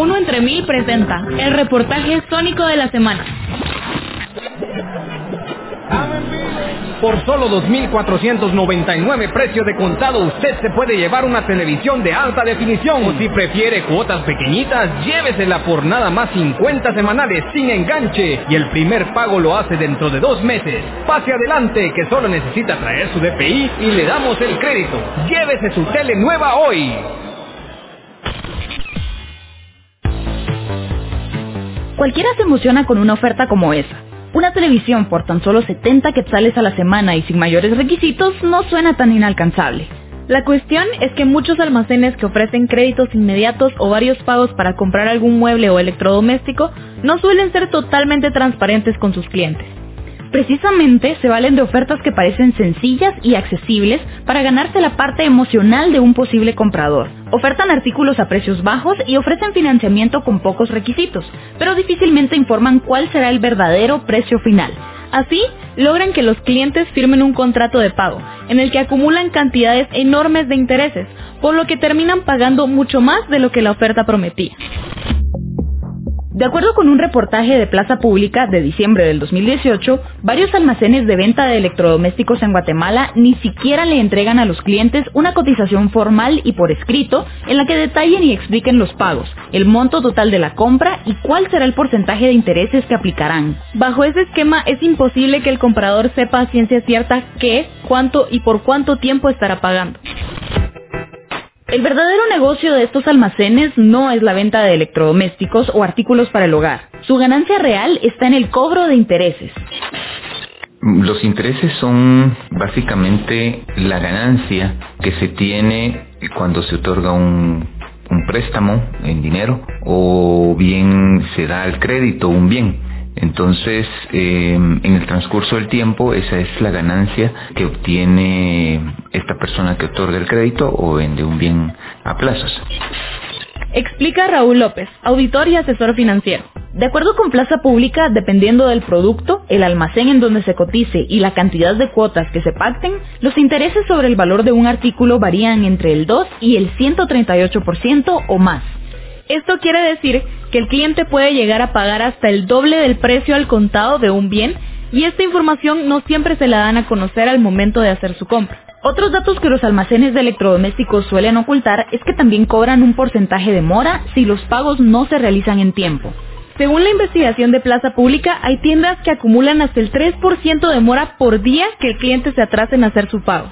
Uno entre mil presenta el reportaje sónico de la semana. Por solo 2.499 precio de contado usted se puede llevar una televisión de alta definición. O si prefiere cuotas pequeñitas, llévesela por nada más 50 semanales sin enganche. Y el primer pago lo hace dentro de dos meses. Pase adelante que solo necesita traer su DPI y le damos el crédito. Llévese su tele nueva hoy. Cualquiera se emociona con una oferta como esa. Una televisión por tan solo 70 quetzales a la semana y sin mayores requisitos no suena tan inalcanzable. La cuestión es que muchos almacenes que ofrecen créditos inmediatos o varios pagos para comprar algún mueble o electrodoméstico no suelen ser totalmente transparentes con sus clientes. Precisamente se valen de ofertas que parecen sencillas y accesibles para ganarse la parte emocional de un posible comprador. Ofertan artículos a precios bajos y ofrecen financiamiento con pocos requisitos, pero difícilmente informan cuál será el verdadero precio final. Así, logran que los clientes firmen un contrato de pago, en el que acumulan cantidades enormes de intereses, por lo que terminan pagando mucho más de lo que la oferta prometía. De acuerdo con un reportaje de Plaza Pública de diciembre del 2018, varios almacenes de venta de electrodomésticos en Guatemala ni siquiera le entregan a los clientes una cotización formal y por escrito en la que detallen y expliquen los pagos, el monto total de la compra y cuál será el porcentaje de intereses que aplicarán. Bajo ese esquema es imposible que el comprador sepa a ciencia cierta qué, cuánto y por cuánto tiempo estará pagando. El verdadero negocio de estos almacenes no es la venta de electrodomésticos o artículos para el hogar. Su ganancia real está en el cobro de intereses. Los intereses son básicamente la ganancia que se tiene cuando se otorga un, préstamo en dinero o bien se da el crédito un bien. Entonces, em, en el transcurso del tiempo, esa es la ganancia que obtiene esta persona que otorga el crédito o vende un bien a plazos. Explica Raúl López, auditor y asesor financiero. De acuerdo con Plaza Pública, dependiendo del producto, el almacén en donde se cotice y la cantidad de cuotas que se pacten, los intereses sobre el valor de un artículo varían entre el 2 y el 138% o más. Esto quiere decir que el cliente puede llegar a pagar hasta el doble del precio al contado de un bien y esta información no siempre se la dan a conocer al momento de hacer su compra. Otros datos que los almacenes de electrodomésticos suelen ocultar es que también cobran un porcentaje de mora si los pagos no se realizan en tiempo. Según la investigación de Plaza Pública, hay tiendas que acumulan hasta el 3% de mora por día que el cliente se atrase en hacer su pago.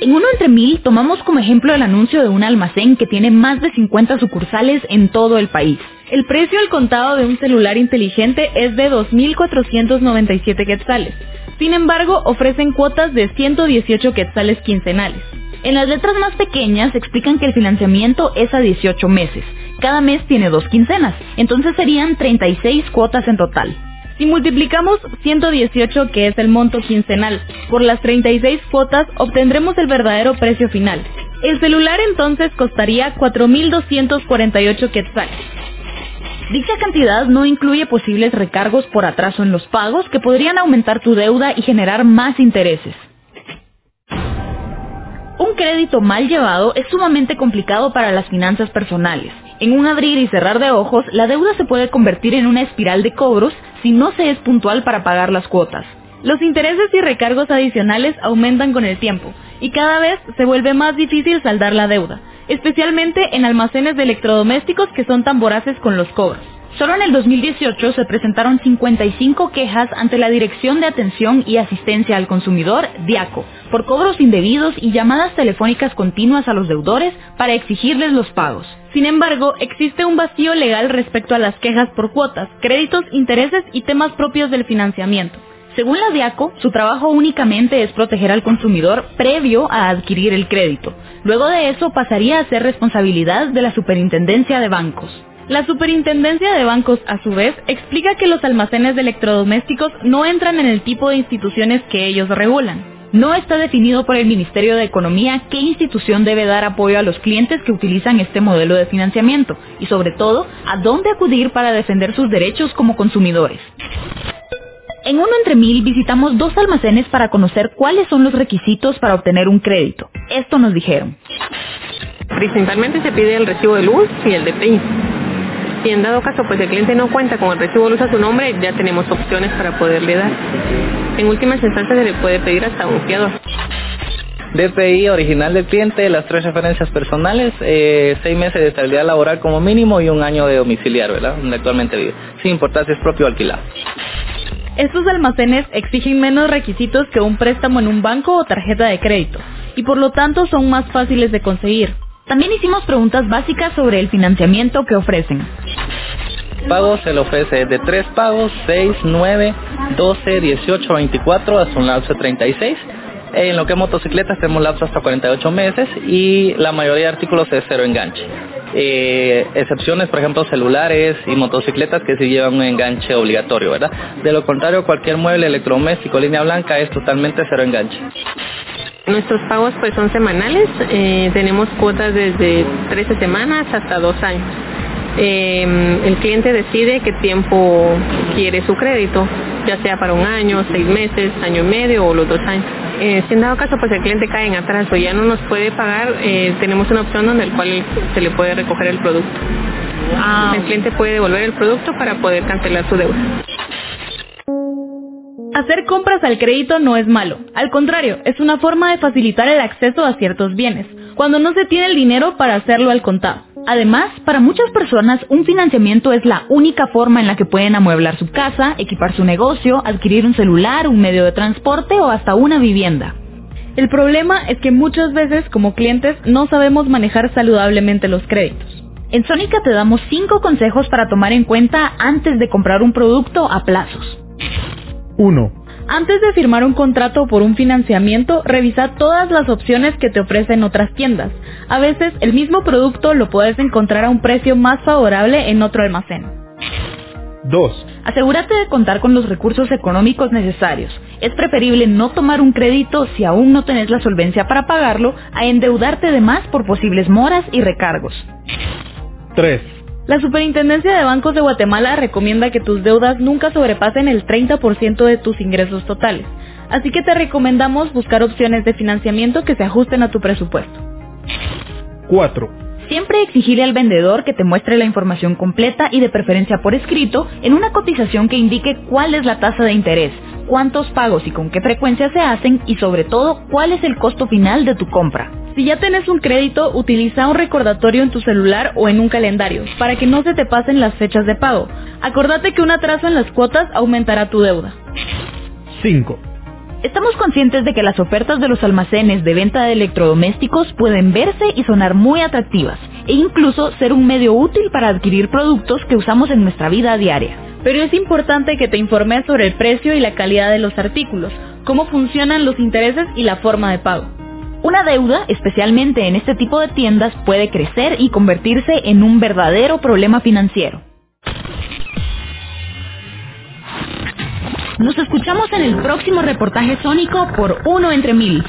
En uno entre mil tomamos como ejemplo el anuncio de un almacén que tiene más de 50 sucursales en todo el país. El precio al contado de un celular inteligente es de 2.497 quetzales. Sin embargo, ofrecen cuotas de 118 quetzales quincenales. En las letras más pequeñas explican que el financiamiento es a 18 meses. Cada mes tiene dos quincenas, entonces serían 36 cuotas en total. Si multiplicamos 118, que es el monto quincenal, por las 36 cuotas, obtendremos el verdadero precio final. El celular entonces costaría 4.248 quetzales. Dicha cantidad no incluye posibles recargos por atraso en los pagos que podrían aumentar tu deuda y generar más intereses. Un crédito mal llevado es sumamente complicado para las finanzas personales. En un abrir y cerrar de ojos, la deuda se puede convertir en una espiral de cobros si no se es puntual para pagar las cuotas. Los intereses y recargos adicionales aumentan con el tiempo y cada vez se vuelve más difícil saldar la deuda, especialmente en almacenes de electrodomésticos que son tan voraces con los cobros. Solo en el 2018 se presentaron 55 quejas ante la Dirección de Atención y Asistencia al Consumidor, DIACO, por cobros indebidos y llamadas telefónicas continuas a los deudores para exigirles los pagos. Sin embargo, existe un vacío legal respecto a las quejas por cuotas, créditos, intereses y temas propios del financiamiento. Según la DIACO, su trabajo únicamente es proteger al consumidor previo a adquirir el crédito. Luego de eso pasaría a ser responsabilidad de la Superintendencia de Bancos. La Superintendencia de Bancos, a su vez, explica que los almacenes de electrodomésticos no entran en el tipo de instituciones que ellos regulan. No está definido por el Ministerio de Economía qué institución debe dar apoyo a los clientes que utilizan este modelo de financiamiento y sobre todo a dónde acudir para defender sus derechos como consumidores. En uno entre mil visitamos dos almacenes para conocer cuáles son los requisitos para obtener un crédito. Esto nos dijeron. Principalmente se pide el recibo de luz y el DPI. Si en dado caso pues el cliente no cuenta con el recibo de luz a su nombre, ya tenemos opciones para poderle dar. En últimas instancias se le puede pedir hasta un fiador. DPI original del cliente, las tres referencias personales, eh, seis meses de estabilidad laboral como mínimo y un año de domiciliar, ¿verdad? Donde actualmente vive, sin importar si es propio o alquilado. Estos almacenes exigen menos requisitos que un préstamo en un banco o tarjeta de crédito y por lo tanto son más fáciles de conseguir. También hicimos preguntas básicas sobre el financiamiento que ofrecen. Pago se le ofrece de tres pagos, 6, 9, 12, 18, 24 hasta un lapso de 36 en lo que es motocicletas tenemos lapso hasta 48 meses y la mayoría de artículos es cero enganche. Eh, excepciones, por ejemplo, celulares y motocicletas que sí llevan un enganche obligatorio, ¿verdad? De lo contrario, cualquier mueble electrodoméstico línea blanca es totalmente cero enganche. Nuestros pagos pues son semanales, eh, tenemos cuotas desde 13 semanas hasta dos años. Eh, el cliente decide qué tiempo quiere su crédito, ya sea para un año, seis meses, año y medio o los dos años. Eh, si en dado caso pues el cliente cae en atraso y ya no nos puede pagar, eh, tenemos una opción donde el cual se le puede recoger el producto. Ah, el cliente puede devolver el producto para poder cancelar su deuda. Hacer compras al crédito no es malo, al contrario, es una forma de facilitar el acceso a ciertos bienes, cuando no se tiene el dinero para hacerlo al contado. Además, para muchas personas un financiamiento es la única forma en la que pueden amueblar su casa, equipar su negocio, adquirir un celular, un medio de transporte o hasta una vivienda. El problema es que muchas veces como clientes no sabemos manejar saludablemente los créditos. En Sónica te damos 5 consejos para tomar en cuenta antes de comprar un producto a plazos. 1. Antes de firmar un contrato por un financiamiento, revisa todas las opciones que te ofrecen otras tiendas. A veces el mismo producto lo puedes encontrar a un precio más favorable en otro almacén. 2. Asegúrate de contar con los recursos económicos necesarios. Es preferible no tomar un crédito si aún no tenés la solvencia para pagarlo a endeudarte de más por posibles moras y recargos. 3. La Superintendencia de Bancos de Guatemala recomienda que tus deudas nunca sobrepasen el 30% de tus ingresos totales, así que te recomendamos buscar opciones de financiamiento que se ajusten a tu presupuesto. 4. Siempre exigirle al vendedor que te muestre la información completa y de preferencia por escrito en una cotización que indique cuál es la tasa de interés, cuántos pagos y con qué frecuencia se hacen y sobre todo cuál es el costo final de tu compra. Si ya tenés un crédito, utiliza un recordatorio en tu celular o en un calendario para que no se te pasen las fechas de pago. Acordate que un atraso en las cuotas aumentará tu deuda. 5. Estamos conscientes de que las ofertas de los almacenes de venta de electrodomésticos pueden verse y sonar muy atractivas e incluso ser un medio útil para adquirir productos que usamos en nuestra vida diaria. Pero es importante que te informes sobre el precio y la calidad de los artículos, cómo funcionan los intereses y la forma de pago. Una deuda, especialmente en este tipo de tiendas, puede crecer y convertirse en un verdadero problema financiero. Nos escuchamos en el próximo reportaje sónico por Uno entre Mil.